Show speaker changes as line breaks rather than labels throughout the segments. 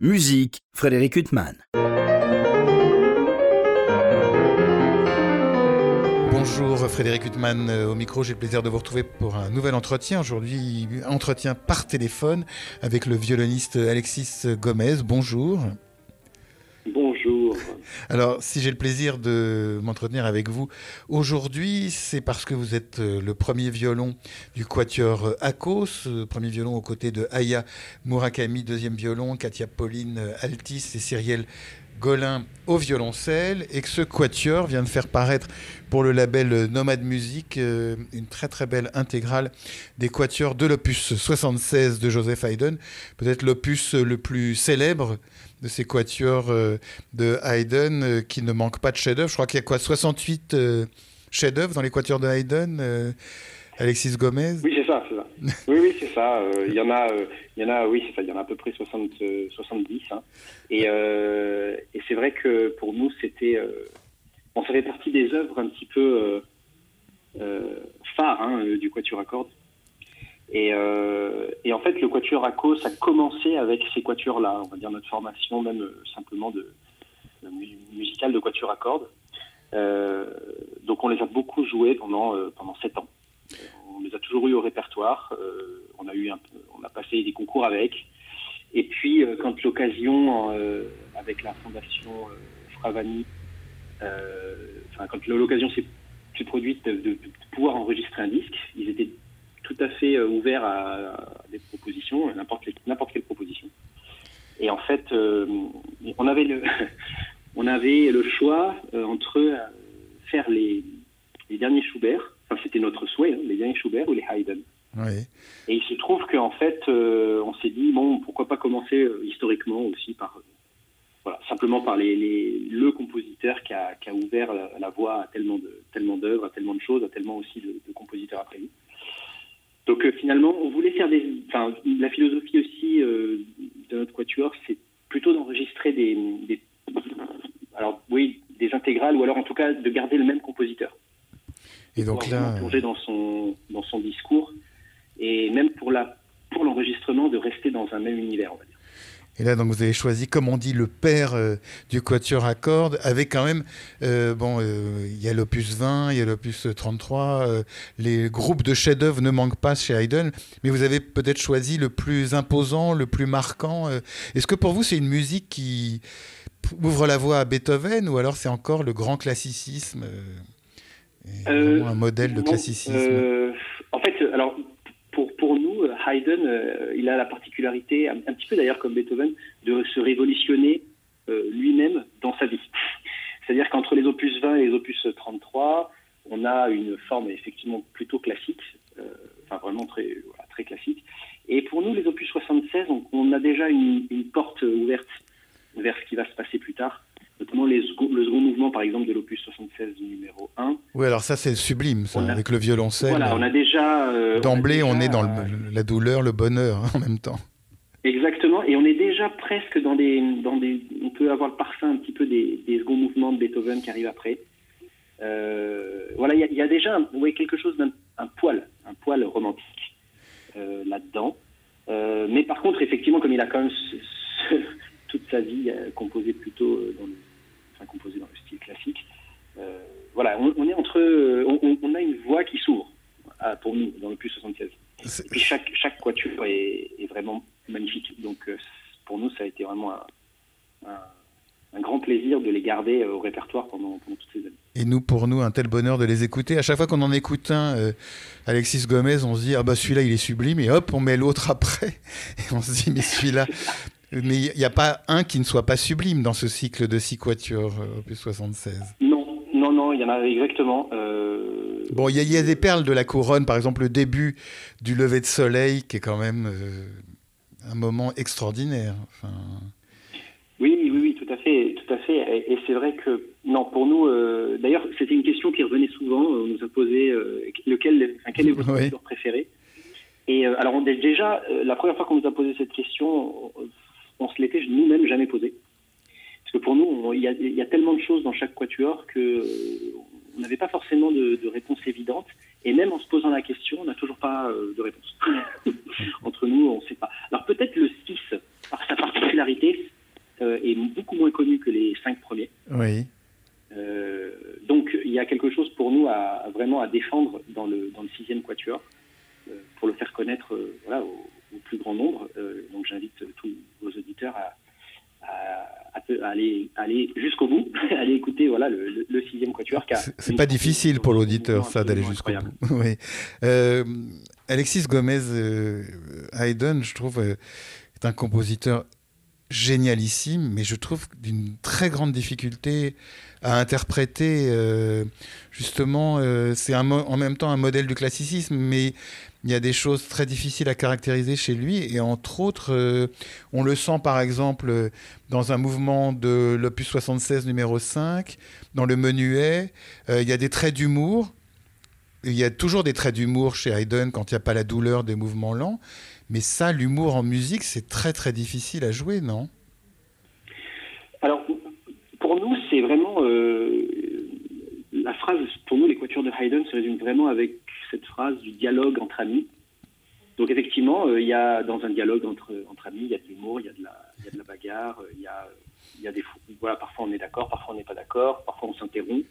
Musique, Frédéric Huttman.
Bonjour Frédéric Huttman, au micro, j'ai le plaisir de vous retrouver pour un nouvel entretien. Aujourd'hui, entretien par téléphone avec le violoniste Alexis Gomez. Bonjour. Alors, si j'ai le plaisir de m'entretenir avec vous aujourd'hui, c'est parce que vous êtes euh, le premier violon du quatuor Akos, euh, premier violon aux côtés de Aya Murakami, deuxième violon, Katia Pauline Altis et Cyrielle Golin au violoncelle et que ce quatuor vient de faire paraître pour le label Nomade Music euh, une très très belle intégrale des quatuors de l'opus 76 de Joseph Haydn, peut-être l'opus le plus célèbre de ces quatuors euh, de Haydn euh, qui ne manque pas de chef-d'œuvre. Je crois qu'il y a quoi 68 chefs-d'œuvre dans les quatuors de Haydn Alexis Gomez?
Oui, c'est ça, c'est ça. oui, oui, c'est ça. Il y en a, il y en a, oui, c'est ça. Il y en a à peu près 60, 70. Hein. Et, et c'est vrai que pour nous, c'était on ça fait partie des œuvres un petit peu euh, euh, phares hein, euh, du Quatuor à cordes. Et, en fait, le Quatuor à cause a commencé avec ces quatuors-là, on va dire notre formation même simplement de, musicale de Quatuor à cordes. donc on les a beaucoup joués pendant pendant sept ans. On les a toujours eu au répertoire. on a eu un, on a passé des concours avec. Et puis quand l'occasion avec la fondation Fravani euh, enfin, quand l'occasion s'est produite de, pouvoir enregistrer un disque, ils étaient tout à fait euh, ouverts à, des propositions, n'importe quelle proposition. Et en fait, euh, on avait le, on avait le choix entre faire les, les, derniers Schubert, enfin c'était notre souhait, hein, les derniers Schubert ou les Haydn. Et il se trouve qu'en fait, on s'est dit, bon, pourquoi pas commencer historiquement aussi par simplement par les, le compositeur qui a, ouvert la, voie à tellement de tellement d'œuvres, à tellement de choses, à tellement aussi de, compositeurs après lui. Donc euh, finalement, on voulait faire des, enfin, la philosophie aussi euh, de notre quatuor, c'est plutôt d'enregistrer des, alors oui, des intégrales ou alors en tout cas de garder le même compositeur.
Et donc là,
plonger dans son dans son discours et même pour la pour l'enregistrement de rester dans un même univers, va dire.
Et là, donc, vous avez choisi, comme on dit, le père euh, du quatuor à cordes, avec quand même, euh, bon, euh, il y a l'opus 20, il y a l'opus 33, les groupes de chefs-d'œuvre ne manquent pas chez Haydn, mais vous avez peut-être choisi le plus imposant, le plus marquant. Est-ce que pour vous, c'est une musique qui ouvre la voie à Beethoven, ou alors c'est encore le grand classicisme, un modèle de classicisme?
En fait, Haydn, euh, il a la particularité, un, petit peu d'ailleurs comme Beethoven, de se révolutionner euh, lui-même dans sa vie. C'est-à-dire qu'entre les opus 20 et les opus 33, on a une forme effectivement plutôt classique, euh, enfin vraiment très, très classique. Et pour nous, les opus 76, on, a déjà une, une porte ouverte vers ce qui va se passer plus tard le second mouvement, par exemple, de l'opus 76 numéro 1.
Oui, alors ça, c'est sublime, ça, avec le violoncelle.
Voilà, on a déjà...
Euh, D'emblée, on, est dans la douleur, le bonheur, hein, en même temps.
Exactement, et on est déjà presque dans des... Dans des on peut avoir le parfum un petit peu des, des seconds mouvements de Beethoven qui arrivent après. Euh, voilà, il y, a déjà voyez, quelque chose d'un poil, un poil romantique euh, là-dedans. mais par contre, effectivement, comme il a quand même toute sa vie composé plutôt dans le composé dans le style classique. Euh, voilà, on, est entre, on, a une voix qui s'ouvre pour nous dans le plus 76. Et puis chaque, chaque quatuor est, vraiment magnifique. Donc euh, pour nous, ça a été vraiment un, grand plaisir de les garder euh, au répertoire pendant, toutes ces années.
Et nous, pour nous, un tel bonheur de les écouter. À chaque fois qu'on en écoute un, Alexis Gomez, on se dit ah bah celui-là il est sublime et hop on met l'autre après et on se dit mais celui-là mais il n'y a pas un qui ne soit pas sublime dans ce cycle de six quatuors, euh, opus 76.
Non, non, non, il y en a exactement. Euh,
bon, il y, a des perles de la couronne, par exemple le début du lever de soleil, qui est quand même euh, un moment extraordinaire.
Oui, oui, oui, tout à fait, tout à fait. Et, c'est vrai que, non, pour nous, d'ailleurs, c'était une question qui revenait souvent. On nous a posé lequel, quel est votre oui. préféré? Et alors, on, déjà, la première fois qu'on nous a posé cette question, on se l'était nous-mêmes jamais posé. Parce que pour nous, il y, a tellement de choses dans chaque quatuor que euh, on n'avait pas forcément de, réponse évidente. Et même en se posant la question, on n'a toujours pas euh, de réponse. Entre nous, on ne sait pas. Alors peut-être le 6, par sa particularité, est beaucoup moins connu que les cinq premiers.
Oui.
donc il y a quelque chose pour nous à, vraiment à défendre dans le, dans le sixième quatuor pour le faire connaître voilà, au, plus grand nombre. donc j'invite tous vos auditeurs à, à, aller, aller jusqu'au bout, aller écouter voilà, le, sixième quatuor.
C'est pas difficile pour l'auditeur, ça, d'aller jusqu'au bout. oui. Euh, Alexis Gomez euh, Haydn, je trouve, euh, est un compositeur génialissime, mais je trouve d'une très grande difficulté à interpréter. justement, c'est en même temps un modèle du classicisme, mais il y a des choses très difficiles à caractériser chez lui. Et entre autres, euh, on le sent par exemple dans un mouvement de l'opus 76 numéro 5, dans le menuet. Euh, il y a des traits d'humour. Il y a toujours des traits d'humour chez Haydn quand il n'y a pas la douleur des mouvements lents. Mais ça, l'humour en musique, c'est très très difficile à jouer, non?
Alors, pour nous, c'est vraiment. Euh, la phrase, pour nous, l'équature de Haydn se résume vraiment avec cette phrase du dialogue entre amis. Donc effectivement, euh, il y a dans un dialogue entre, entre amis, il y a de l'humour, il y, a de la, y a de la bagarre, il y a, y a des voilà, parfois on est d'accord, parfois on n'est pas d'accord, parfois on s'interrompt.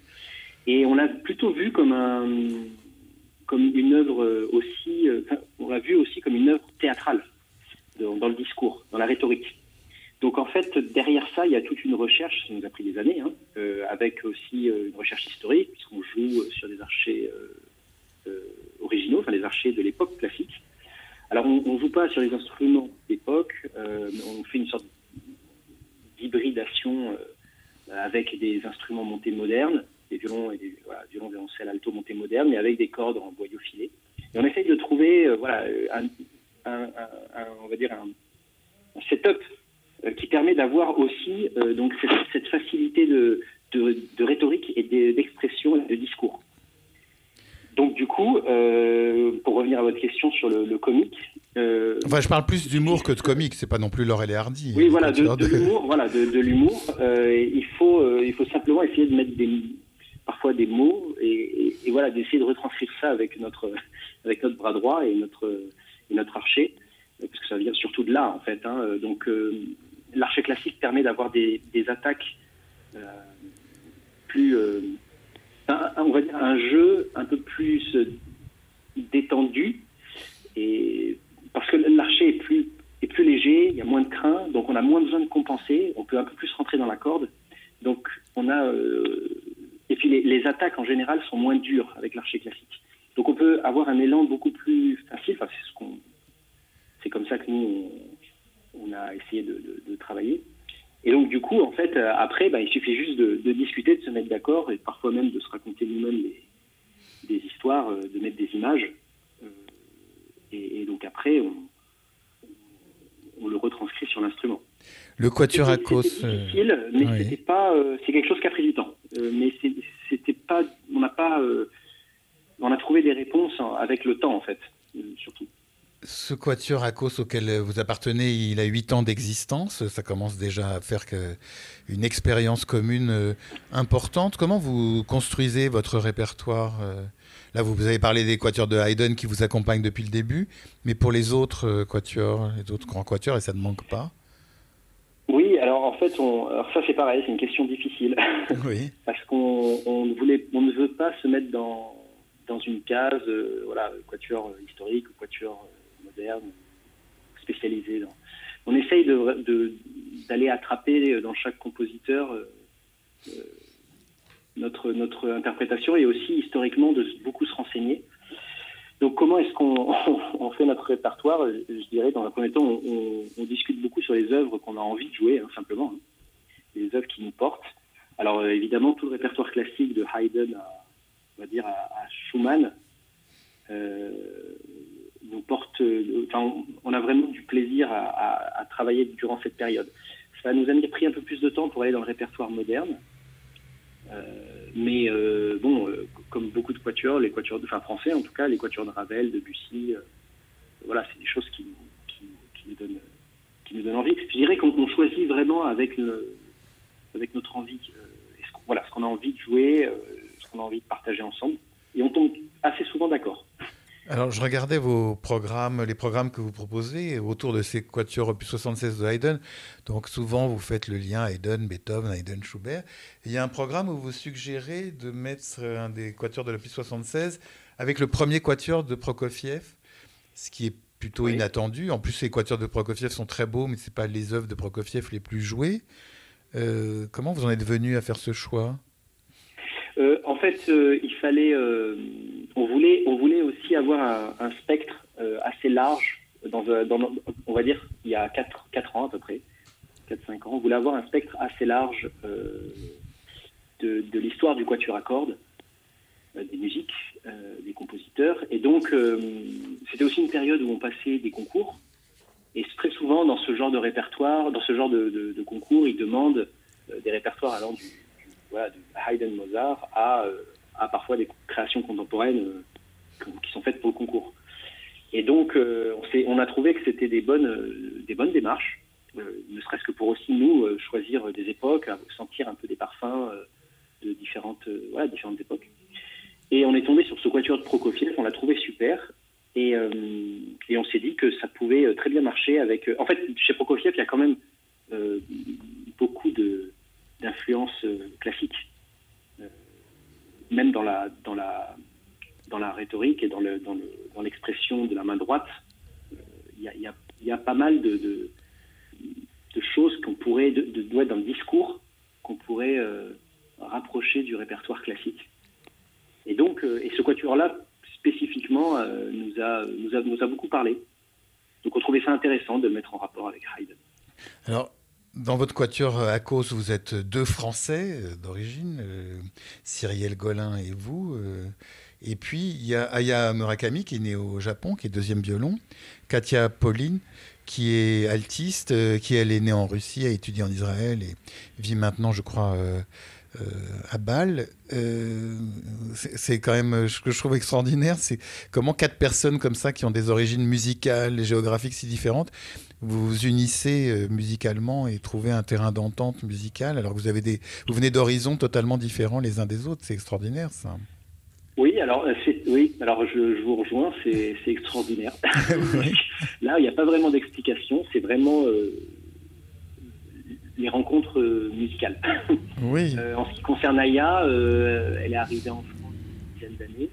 Et on l'a plutôt vu comme un comme une œuvre aussi, euh, on l'a vu aussi comme une œuvre théâtrale dans, le discours, dans la rhétorique. Donc en fait, derrière ça, il y a toute une recherche, ça nous a pris des années, hein, euh, avec aussi une recherche historique, puisqu'on joue sur des archers euh, originaux, enfin les archers de l'époque classique. Alors on ne joue pas sur les instruments d'époque, euh, on fait une sorte d'hybridation euh, avec des instruments montés modernes, des violons et des violons, violoncelles, alto montés modernes, mais avec des cordes en boyau filet. Et on essaye de trouver voilà, un, on va dire un, setup qui permet d'avoir aussi donc cette, facilité de, de rhétorique et d'expression et de discours. Donc du coup, euh, pour revenir à votre question sur le, comique.
Euh, enfin, je parle plus d'humour que de comique. C'est pas non plus Laurel et Hardy.
Oui, voilà, de, l'humour. Voilà, de, l'humour. Euh, il faut, il faut simplement essayer de mettre des, parfois des mots et, voilà, d'essayer de retranscrire ça avec notre, avec notre bras droit et notre, notre archer, parce que ça vient surtout de là en fait. Hein. Donc, l'archer classique permet d'avoir des, des attaques plus on va dire un jeu un peu plus euh, détendu et parce que l'archer est plus est plus léger, il y a moins de crin, donc on a moins besoin de compenser, on peut un peu plus rentrer dans la corde. Donc on a euh, et puis les, attaques en général sont moins dures avec l'archer classique. Donc on peut avoir un élan beaucoup plus facile. C'est ce qu'on c'est comme ça que nous on, a essayé de travailler. Et donc, du coup, en fait, euh, après, bah, il suffit juste de, discuter, de se mettre d'accord et parfois même de se raconter nous-mêmes des, histoires, euh, de mettre des images. Euh, et, donc, après, on, le retranscrit sur l'instrument.
Le quatuor à cause.
C'est difficile, mais c'était pas. c'est quelque chose qui a pris du temps. mais c'était pas. On n'a pas. on a trouvé des réponses avec le temps, en fait, surtout.
Ce quatuor à cause auquel vous appartenez, il a huit ans d'existence. Ça commence déjà à faire que une expérience commune euh, importante. Comment vous construisez votre répertoire euh? Là, vous avez parlé des quatuors de Haydn qui vous accompagnent depuis le début, mais pour les autres euh, quatuors, les autres grands quatuors, et ça ne manque pas?
Oui, alors en fait, on... ça c'est pareil, c'est une question difficile.
Oui.
Parce qu'on on voulait... on ne veut pas se mettre dans, dans une case, voilà, quatuor historique ou quatuor Dans... On essaye d'aller attraper dans chaque compositeur euh, euh, notre, interprétation et aussi historiquement de beaucoup se renseigner. Donc comment est-ce qu'on on fait notre répertoire? Je dirais dans un premier temps, on, discute beaucoup sur les œuvres qu'on a envie de jouer, hein, simplement, hein. les œuvres qui nous portent. Alors euh, évidemment, tout le répertoire classique de Haydn à, on va dire à, Schumann, euh, on a vraiment du plaisir à, travailler durant cette période. Ça nous a pris un peu plus de temps pour aller dans le répertoire moderne. Euh, mais euh, bon, comme beaucoup de quatuors, les quatuors, enfin français en tout cas, les quatuors de Ravel, de Bussy, voilà, c'est des choses qui, nous donnent, envie. Je dirais qu'on choisit vraiment avec, notre envie, voilà, ce qu'on a envie de jouer, ce qu'on a envie de partager ensemble, et on tombe assez souvent d'accord.
Alors, je regardais vos programmes, les programmes que vous proposez autour de ces quatuors opus 76 de Haydn. Donc, souvent, vous faites le lien Haydn, Beethoven, Haydn, Schubert. il y a un programme où vous suggérez de mettre un des quatuors de l'opus 76 avec le premier quatuor de Prokofiev, ce qui est plutôt inattendu. En plus, les quatuors de Prokofiev sont très beaux, mais ce pas les œuvres de Prokofiev les plus jouées. Euh, comment vous en êtes venu à faire ce choix?
Euh, En fait, euh, il fallait, on voulait, aussi avoir un, spectre assez large. Dans, on va dire, il y a 4, 4 ans à peu près, 4-5 ans, on voulait avoir un spectre assez large de, de l'histoire du quatuor à cordes, des musiques, des compositeurs. Et donc, c'était aussi une période où on passait des concours et très souvent, dans ce genre de répertoire, dans ce genre de, concours, ils demandent euh, des répertoires allant du, voilà, Haydn Mozart à, euh, à, parfois des créations euh, qui sont faites pour le concours. Et donc, on, on, a trouvé que c'était des bonnes, des bonnes démarches, ne serait-ce que pour aussi nous choisir des époques, sentir un peu des parfums de différentes, différentes époques. Et on est tombé sur ce quatuor de Prokofiev, on l'a trouvé super. Euh, et, on s'est dit que ça pouvait euh, très bien marcher avec. Euh, en fait, chez Prokofiev, il y a quand même beaucoup d'influences classiques, même dans la, dans, la, dans la rhétorique et dans, le, dans, l'expression de la main droite. Il y, a, pas mal de, choses qu'on pourrait, de, de, dans le discours, qu'on pourrait rapprocher du répertoire classique. Et donc, et ce quatuor-là spécifiquement euh, nous, a, nous, a, nous a beaucoup parlé. Donc on trouvait ça intéressant de le mettre en rapport avec Haydn.
Alors, dans votre quatuor à cause, vous êtes deux Français euh, d'origine, euh, Cyrielle Golin et vous. Et puis, il y a Aya Murakami, qui est née au Japon, qui est deuxième violon. Katia Pauline, qui est altiste, qui elle est née en Russie, a étudié en Israël et vit maintenant, je crois, euh, à Bâle, euh, c'est quand même ce que je trouve extraordinaire, c'est comment quatre personnes comme ça qui ont des origines musicales et géographiques si différentes, vous vous unissez euh, musicalement et trouvez un terrain d'entente musicale alors que vous avez des, vous venez d'horizons totalement différents les uns des autres, c'est extraordinaire ça.
Oui, alors, oui, alors je, vous rejoins, c'est extraordinaire. Là, il n'y a pas vraiment d'explication, c'est vraiment les rencontres euh, musicales.
Oui.
Euh, en ce qui concerne Aya, euh, elle est arrivée en France il y a une dizaine d'années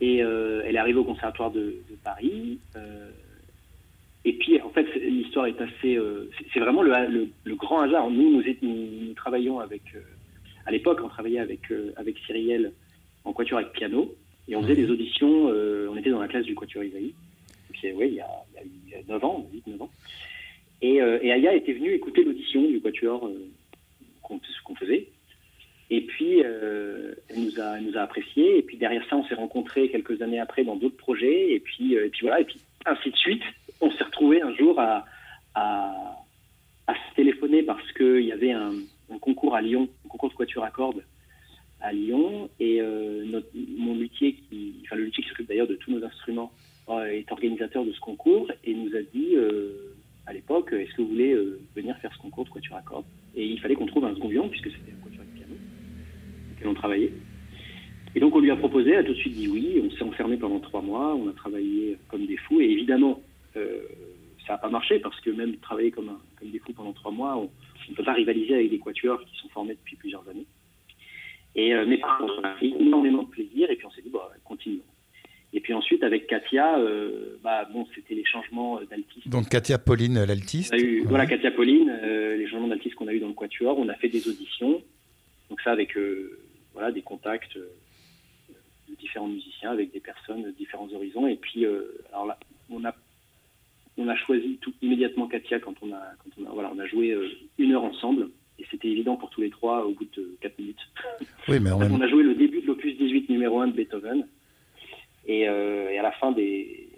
et elle est arrivée au Conservatoire de, Paris. et puis, en fait, l'histoire est assez. c'est vraiment le, grand hasard. Nous, nous, nous, travaillons avec. à l'époque, on travaillait avec, avec Cyrielle en quatuor avec piano et on faisait des auditions. on était dans la classe du quatuor Isaïe. Oui, il y a, il y a 9 ans, 8-9 ans. Et, euh, et, Aya était venue écouter l'audition du Quatuor euh, qu'on faisait. Et puis, euh, elle, nous a, nous a apprécié. Et puis derrière ça, on s'est rencontrés quelques années après dans d'autres projets. Et puis, et puis voilà, et puis ainsi de suite. On s'est retrouvés un jour à, à, à se téléphoner parce qu'il y avait un, un, concours à Lyon, un concours de quatuor à cordes à Lyon. Et notre, mon luthier, qui, enfin le luthier qui s'occupe d'ailleurs de tous nos instruments, est organisateur de ce concours et nous a dit à l'époque, est-ce que vous voulez euh, venir faire ce concours de quatuor à cordes? Et il fallait qu'on trouve un second violon, puisque c'était un quatuor de piano, auquel on travaillait. Et donc on lui a proposé, elle a tout de suite dit oui, on s'est enfermé pendant trois mois, on a travaillé comme des fous, et évidemment, euh, ça n'a pas marché, parce que même travailler comme, comme des fous pendant trois mois, on ne peut pas rivaliser avec des quatuors qui sont formés depuis plusieurs années. Et, euh, mais par contre, on a pris énormément de plaisir, et puis on s'est dit, bon, continuons. Et puis ensuite, avec Katia, euh, bah, bon, c'était les changements d'altiste.
Donc Katia Pauline, l'altiste
Voilà, Katia Pauline, euh, les changements d'altiste qu'on a eu dans le Quatuor. On a fait des auditions. Donc ça, avec euh, voilà, des contacts de différents musiciens, avec des personnes de différents horizons. Et puis, alors là, on a, on a choisi tout, immédiatement Katia quand on a, quand on a, voilà, on a joué une heure ensemble. Et c'était évident pour tous les trois au bout de quatre minutes.
Oui, mais
On a joué le début de l'opus 18 numéro 1 de Beethoven. Euh, et, à la fin des,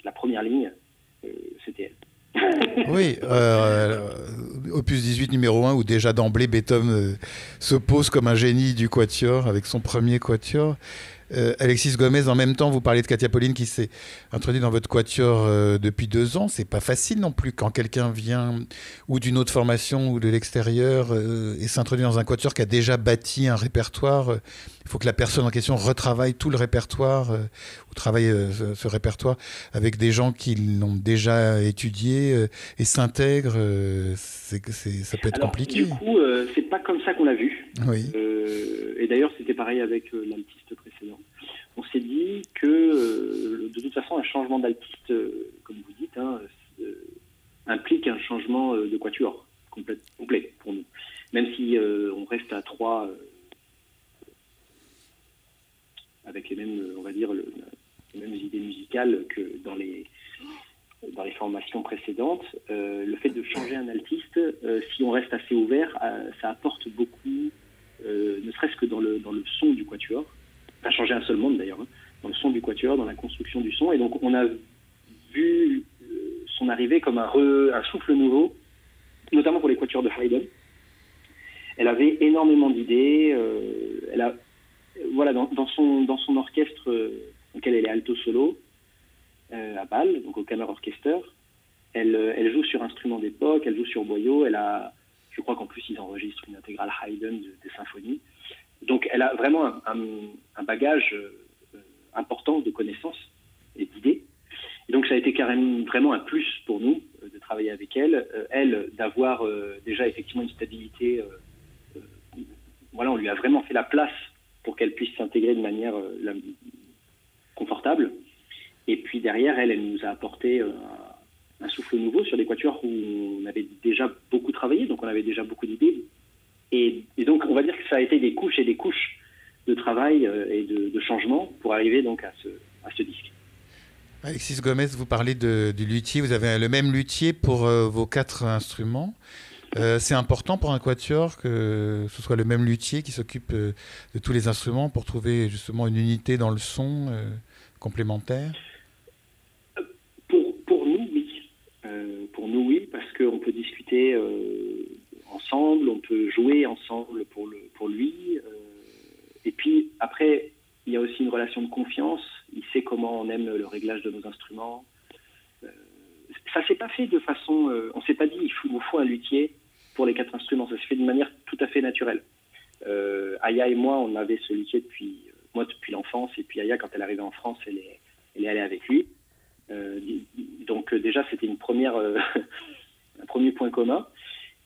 de la première ligne, euh, c'était elle.
oui, euh, opus 18 numéro 1, où déjà d'emblée Beethoven se pose comme un génie du quatuor avec son premier quatuor. Euh, Alexis Gomez, en même temps, vous parlez de Katia Pauline qui s'est introduite dans votre quatuor euh, depuis deux ans. C'est pas facile non plus quand quelqu'un vient ou d'une autre formation ou de l'extérieur euh, et s'introduit dans un quatuor qui a déjà bâti un répertoire. Il faut que la personne en question retravaille tout le répertoire ou travaille ce, répertoire avec des gens qui l'ont déjà étudié et s'intègrent. ça peut être compliqué.
Du coup, c'est pas comme ça qu'on l'a vu.
Oui.
et d'ailleurs, c'était pareil avec l'altiste précédent on s'est dit que euh, de toute façon, un changement d'altiste, euh, comme vous dites, hein, euh, implique un changement de quatuor complet, pour nous. Même si on reste à trois avec les mêmes, on va dire, les mêmes idées musicales que dans les dans les formations précédentes, le fait de changer un altiste, si on reste assez ouvert, ça apporte beaucoup, ne serait-ce que dans le, dans le son du quatuor, a changé un seul monde d'ailleurs, hein, dans le son du quatuor, dans la construction du son. Et donc on a vu euh, son arrivée comme un, souffle nouveau, notamment pour les quatuors de Haydn. Elle avait énormément d'idées. Euh, elle a, voilà, dans, son, orchestre, euh, auquel elle est alto solo, à Bâle, donc au Kammer Orchester, elle, elle joue sur instruments d'époque, elle joue sur boyau, elle a, je crois qu'en plus ils enregistrent une intégrale Haydn des symphonies. Donc elle a vraiment un, bagage euh, important de connaissances et d'idées. Donc ça a été carrément vraiment un plus pour nous euh, de travailler avec elle. Euh, elle, d'avoir déjà effectivement une stabilité. voilà, on lui a vraiment fait la place pour qu'elle puisse s'intégrer de manière confortable. Et puis derrière, elle, elle nous a apporté un souffle nouveau sur des quatuors où on avait déjà beaucoup travaillé, donc on avait déjà beaucoup d'idées, et, donc, on va dire que ça a été des couches et des couches de travail euh, et de, de changement pour arriver donc à ce, à ce disque.
Alexis Gomez, vous parlez de, du luthier. Vous avez le même luthier pour euh, vos quatre instruments. Euh, c'est important pour un quatuor que ce soit le même luthier qui s'occupe de tous les instruments pour trouver justement une unité dans le son complémentaire?
Pour, pour, nous, oui. pour nous, oui, parce qu'on peut discuter on peut jouer ensemble pour, lui. Euh, et puis après, il y a aussi une relation de confiance. Il sait comment on aime le réglage de nos instruments. Euh, ça s'est pas fait de façon. Euh, on s'est pas dit il faut, faut un luthier pour les quatre instruments. Ça s'est fait d'une manière tout à fait naturelle. Aya et moi, on avait ce luthier depuis moi depuis l'enfance. Et puis Aya, quand elle arrivée en France, elle est, elle est allée avec lui. donc déjà, c'était une première, un premier point commun.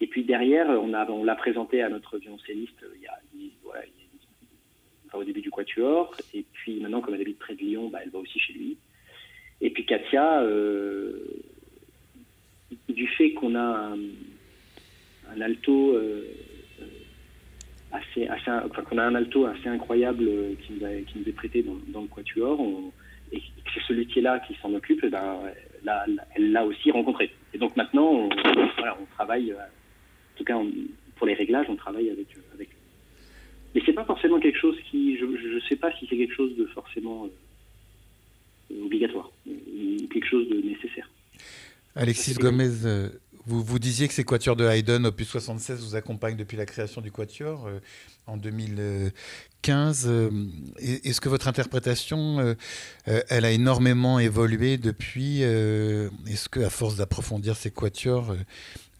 Et puis derrière, on, a, on l'a présenté à notre violoncelliste euh, il y a, voilà, au début du quatuor. Et puis maintenant, comme elle habite près de Lyon, bah, elle va aussi chez lui. Et puis Katia, euh, du fait qu'on a un, alto euh, qu'on a un alto assez incroyable qui nous, est prêté dans, le quatuor, et que c'est ce luthier-là qui s'en occupe, eh ben, elle l'a aussi rencontré. Et donc maintenant, on, on travaille tout cas, pour les réglages, on travaille avec, euh, avec Mais c'est pas forcément quelque chose qui. Je ne sais pas si c'est quelque chose de forcément euh, obligatoire, ou quelque chose de nécessaire.
Alexis Gomez, euh, vous, vous disiez que ces quatuors de Haydn, opus 76, vous accompagnent depuis la création du quatuor en 2015. Est-ce que votre interprétation, elle a énormément évolué depuis Est-ce que, à force d'approfondir ces quatuors,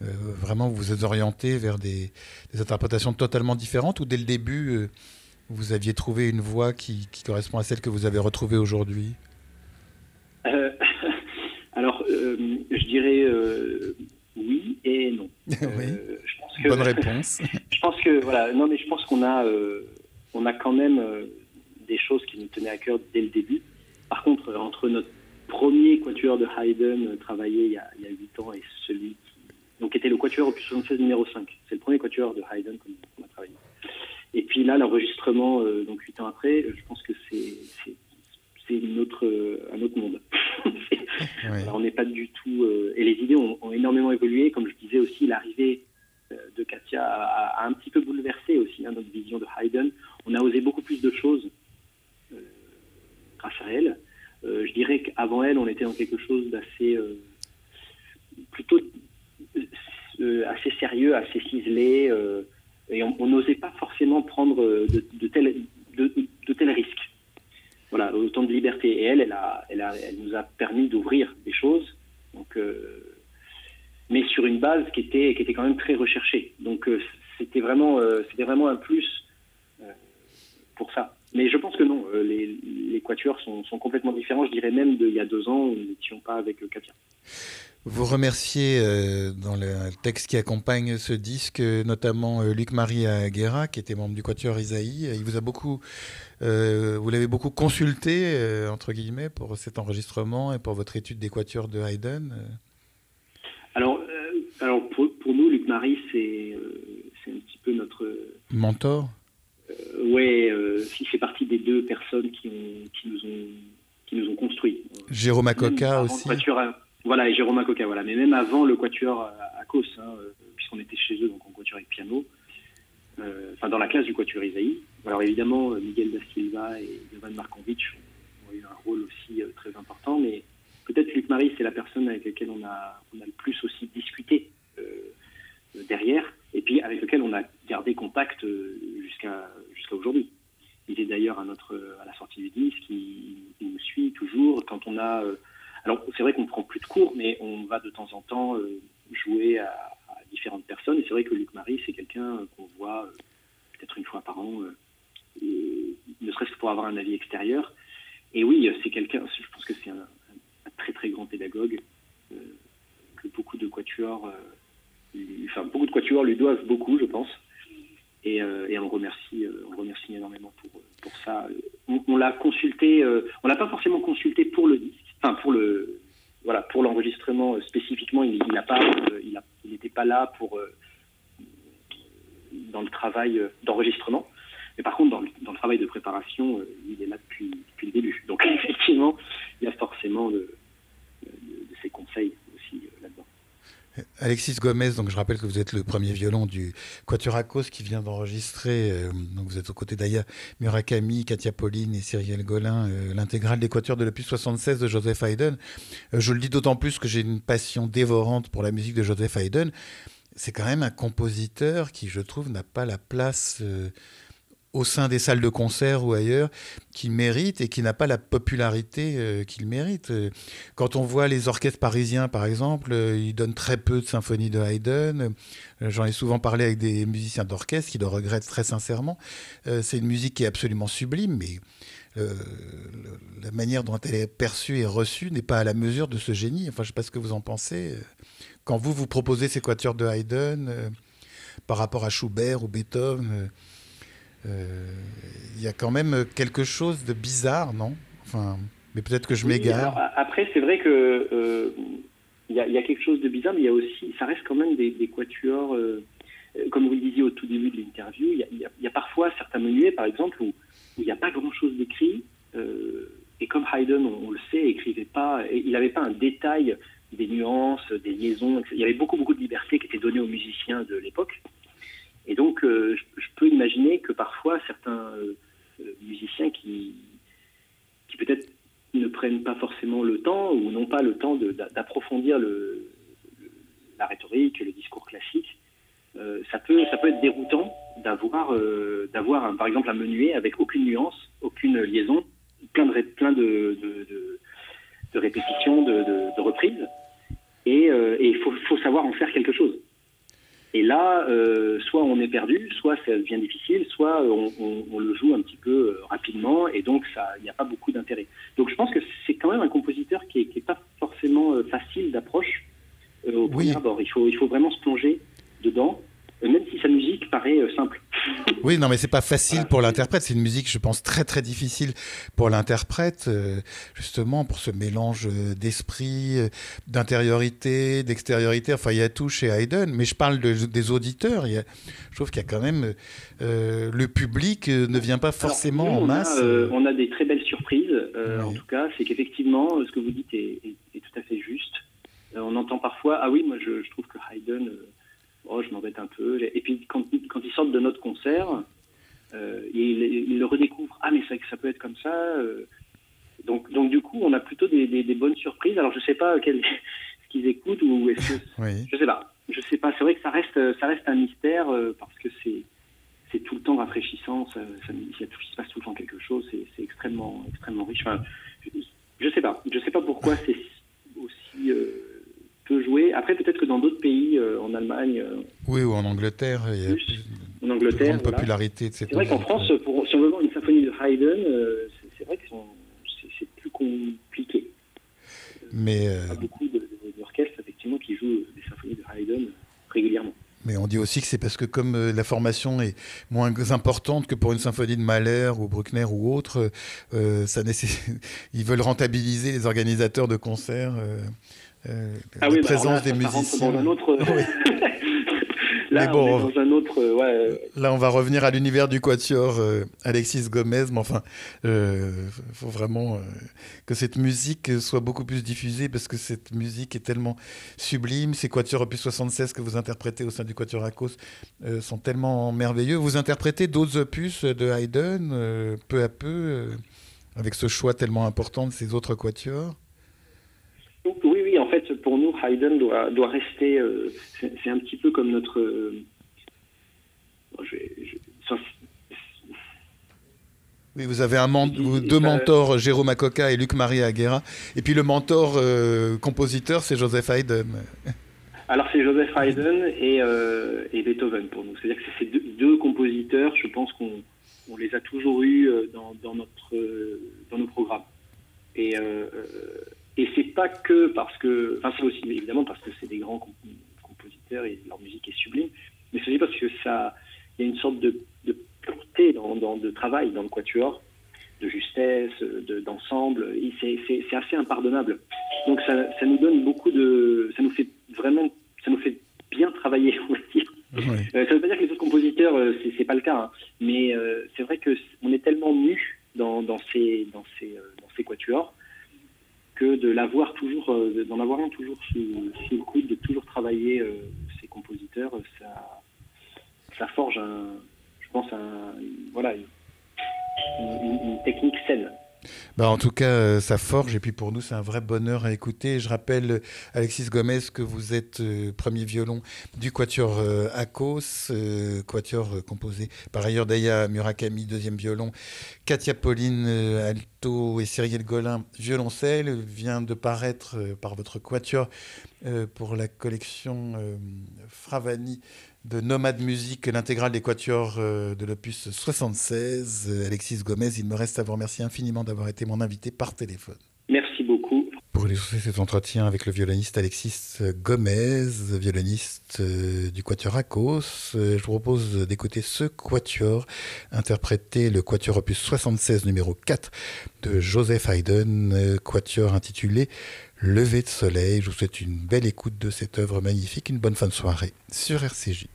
euh, vraiment vous vous êtes orienté vers des, interprétations totalement différentes ou dès le début euh, vous aviez trouvé une voix qui, correspond à celle que vous avez retrouvée aujourd'hui?
Euh, Alors, je dirais oui et non.
Bonne réponse.
je pense que voilà, non mais je pense qu'on a, on a quand même des choses qui nous tenaient à cœur dès le début. Par contre, entre notre premier quatuor de Haydn travaillé il y a, a 8 ans et celui donc était le quatuor opus 76 numéro 5. C'est le premier quatuor de Haydn qu'on a travaillé. Et puis là, l'enregistrement, euh, donc huit ans après, je pense que c'est une autre, euh, un autre monde. on n'est pas du tout. Euh, et les idées ont, énormément évolué. Comme je disais aussi, l'arrivée euh, de Katia a, un petit peu bouleversé aussi hein, notre vision de Haydn. On a osé beaucoup plus de choses euh, grâce à elle. Euh, je dirais qu'avant elle, on était dans quelque chose d'assez plutôt assez sérieux, assez ciselé, et on n'osait pas forcément prendre de, tels risques. Voilà, autant de liberté. Et elle, elle, nous a permis d'ouvrir des choses. Donc, mais sur une base qui était, qui était quand même très recherchée. Donc c'était vraiment, c'était vraiment un plus pour ça. Mais je pense que non, les, les quatuors sont, sont, complètement différents. Je dirais même d'il y a deux ans où nous n'étions pas avec Katia.
Vous remerciez euh, dans le texte qui accompagne ce disque, notamment euh, Luc-Marie Aguera, qui était membre du Quatuor Isaïe. Il vous a beaucoup, euh, vous l'avez beaucoup consulté, entre guillemets, pour cet enregistrement et pour votre étude des quatuors de Haydn.
Alors, alors pour, nous, Luc-Marie, c'est un petit peu notre...
Mentor
Oui, il fait partie des deux personnes qui, qui, nous, ont, qui nous ont construits.
Jérôme Acoca aussi
voilà, et Jérôme Coca, voilà. Mais même avant le quatuor à, Cos, hein, euh, puisqu'on était chez eux, donc en quatuor avec piano, euh, enfin dans la classe du quatuor Isaïe. Alors évidemment, euh, Miguel da Silva et Jovan Markovic ont, eu un rôle aussi très important, mais peut-être Luc Marie, c'est la personne avec laquelle on a, le plus aussi discuté derrière, et puis avec lequel on a gardé contact jusqu'à jusqu'à aujourd'hui. Il est d'ailleurs à notre à la sortie du disque, il, nous suit toujours quand on a alors c'est vrai qu'on ne prend plus de cours, mais on va de temps en temps euh, jouer à, différentes personnes. Et c'est vrai que Luc Marie, c'est quelqu'un euh, qu'on voit euh, peut-être une fois par an, ne serait-ce que pour avoir un avis extérieur. Et oui, c'est quelqu'un, je pense que c'est un, très très grand pédagogue, que beaucoup de quatuors, enfin beaucoup de quatuors lui doivent beaucoup, je pense. Et, on le remercie, on remercie énormément pour, pour ça. On, on l'a consulté, on l'a pas forcément consulté pour le enfin pour le voilà pour l'enregistrement euh, spécifiquement, il n'a pas, euh, il n'était pas là pour euh, dans le travail d'enregistrement. Mais par contre, dans le, travail de préparation, il est là depuis, depuis le début. Donc effectivement, il y a forcément ses conseils aussi là-dedans.
Alexis Gomez, donc je rappelle que vous êtes le premier violon du Quaturakos qui vient d'enregistrer, euh, donc vous êtes aux côtés d'Aya Murakami, Katia Pauline et Cyril Golin, euh, l'intégrale des Quatuors de l'opus 76 de Joseph Haydn. Euh, je le dis d'autant plus que j'ai une passion dévorante pour la musique de Joseph Haydn. C'est quand même un compositeur qui, je trouve, n'a pas la place au sein des salles de concert ou ailleurs qu'il mérite et qui n'a pas la popularité euh, qu'il mérite. Quand on voit les orchestres parisiens, par exemple, euh, ils donnent très peu de symphonies de Haydn. Euh, j'en ai souvent parlé avec des musiciens d'orchestre qui le regrettent très sincèrement. C'est une musique qui est absolument sublime, mais la manière dont elle est perçue et reçue n'est pas à la mesure de ce génie. Enfin, je ne sais pas ce que vous en pensez. Quand vous, vous proposez ces quatuors de Haydn par rapport à Schubert ou Beethoven, euh, il y a quand même quelque chose de bizarre, non? Enfin, mais peut-être que je m'égare.
après, c'est vrai que euh, il y, a quelque chose de bizarre, mais il y a aussi, ça reste quand même des, quatuors. Euh, comme vous le disiez au tout début de l'interview, il y, a parfois certains menuets, par exemple, où il n'y a pas grand-chose d'écrit. et comme Haydn, on, le sait, écrivait pas, il n'avait pas un détail des nuances, des liaisons. Il y avait beaucoup, beaucoup de liberté qui était donnée aux musiciens de l'époque. Et donc, euh, je, peux imaginer que parfois, certains euh, musiciens qui, qui peut-être ne prennent pas forcément le temps ou n'ont pas le temps d'approfondir la rhétorique, le discours classique, euh, ça, peut, ça peut être déroutant d'avoir, par exemple, un menuet avec aucune nuance, aucune liaison, plein de, plein de, répétitions, de, reprises. Et il faut savoir en faire quelque chose. Et là, euh, soit on est perdu, soit ça devient difficile, soit on, le joue un petit peu euh, rapidement, et donc il n'y a pas beaucoup d'intérêt. Donc je pense que c'est quand même un compositeur qui n'est pas forcément euh, facile d'approche au premier abord. Il faut, il faut vraiment se plonger dedans même si sa musique paraît euh, simple.
Oui, non, mais c'est pas facile pour l'interprète. C'est une musique, je pense, très très difficile pour l'interprète, euh, justement pour ce mélange euh, d'esprit, d'intériorité, d'extériorité. Enfin, il y a tout chez Haydn. Mais je parle des auditeurs. Il y a, je trouve qu'il y a quand même le public ne vient pas forcément en masse.
on a des très belles surprises. En tout cas, c'est qu'effectivement, ce que vous dites est, tout à fait juste. on entend parfois, ah oui, moi je, je trouve que Haydn oh, je m'embête un peu. Et puis quand, quand ils sortent de notre concert, euh, ils, le redécouvrent. Ah, mais ça, ça peut être comme ça. Euh. donc, donc du coup, on a plutôt des, des, bonnes surprises. Alors, je sais pas quel, ce qu'ils écoutent ou est-ce que oui. je sais pas. Je sais pas. C'est vrai que ça reste, ça reste un mystère euh, parce que c'est c'est tout le temps rafraîchissant. Ça, ça, il se passe tout le temps quelque chose. C'est extrêmement, extrêmement riche. Enfin, je sais pas. Je sais pas pourquoi c'est aussi joué. Après, peut-être que dans d'autres pays, en Allemagne.
oui, ou en Angleterre, il y a
plus, en Angleterre,
popularité de
C'est vrai qu'en France, pour, si on veut voir une symphonie de Haydn, c'est vrai que c'est plus compliqué.
Mais
il y a beaucoup d'orchestres effectivement qui jouent des symphonies de Haydn régulièrement.
Mais on dit aussi que c'est parce que comme euh, la formation est moins importante que pour une symphonie de Mahler ou Bruckner ou autre, euh, ça ils veulent rentabiliser les organisateurs de concerts, euh, euh
ah
la
oui,
présence
bah,
des musiciens.
Dans un autre... Là,
bon,
on est dans un autre. Euh, ouais.
Là, on va revenir à l'univers du quatuor euh, Alexis Gomez, mais enfin, il euh, faut vraiment que cette musique soit beaucoup plus diffusée parce que cette musique est tellement sublime. Ces quatuors opus 76 que vous interprétez au sein du quatuor Akos sont tellement merveilleux. Vous interprétez d'autres opus de Haydn peu à peu avec ce choix tellement important de ces autres quatuors
oui, oui, en fait, pour nous, Haydn doit, doit rester. Euh, c'est un petit peu comme notre. Euh,
oui, vous avez un deux mentors, Jérôme Acoca et Luc-Marie Aguera. Et puis le mentor euh, compositeur, c'est Joseph Haydn.
Alors c'est Joseph Haydn et, et, Beethoven pour nous. C'est-à-dire que ces deux, compositeurs, je pense qu'on on les a toujours eus dans, dans, notre, dans nos programmes. Et et c'est pas que parce que, enfin c'est aussi évidemment parce que c'est des grands compositeurs et leur musique est sublime, mais c'est aussi parce que ça, il y a une sorte de, pureté dans, de travail dans le quatuor, de justesse, d'ensemble. c'est assez impardonnable. Donc ça, ça, nous donne beaucoup de, ça nous fait vraiment, ça nous fait bien travailler, on va dire. Euh, ça veut pas dire que les autres compositeurs, euh, c'est pas le cas, hein. mais euh, c'est vrai que on est tellement nu dans, dans ces, dans ces, dans ces quatuors que de l'avoir toujours, euh, d'en avoir un toujours sous, le coude, de toujours travailler euh, ces compositeurs, ça, forge, un, je pense, un, voilà, une technique saine.
Bah en tout cas, euh, ça forge et puis pour nous, c'est un vrai bonheur à écouter. Je rappelle, Alexis Gomez, que vous êtes euh, premier violon du Quatuor euh, Akos, Quatuor composé par ailleurs d'Aya Murakami, deuxième violon, Katia Pauline, alto et Cyril Golin, violoncelle, vient de paraître par votre Quatuor pour la collection Fravani de Nomade Musique, l'intégrale des quatuors euh, de l'opus 76. Euh, Alexis Gomez, il me reste à vous remercier infiniment d'avoir été mon invité par téléphone.
Merci beaucoup.
Pour illustrer cet entretien avec le violoniste Alexis Gomez, violoniste euh, du Quatuor Akos, je vous propose d'écouter ce Quatuor, interpréter le Quatuor opus 76 numéro 4 de Joseph Haydn, Quatuor intitulé Lever de soleil. Je vous souhaite une belle écoute de cette œuvre magnifique, une bonne fin de soirée sur RCJ.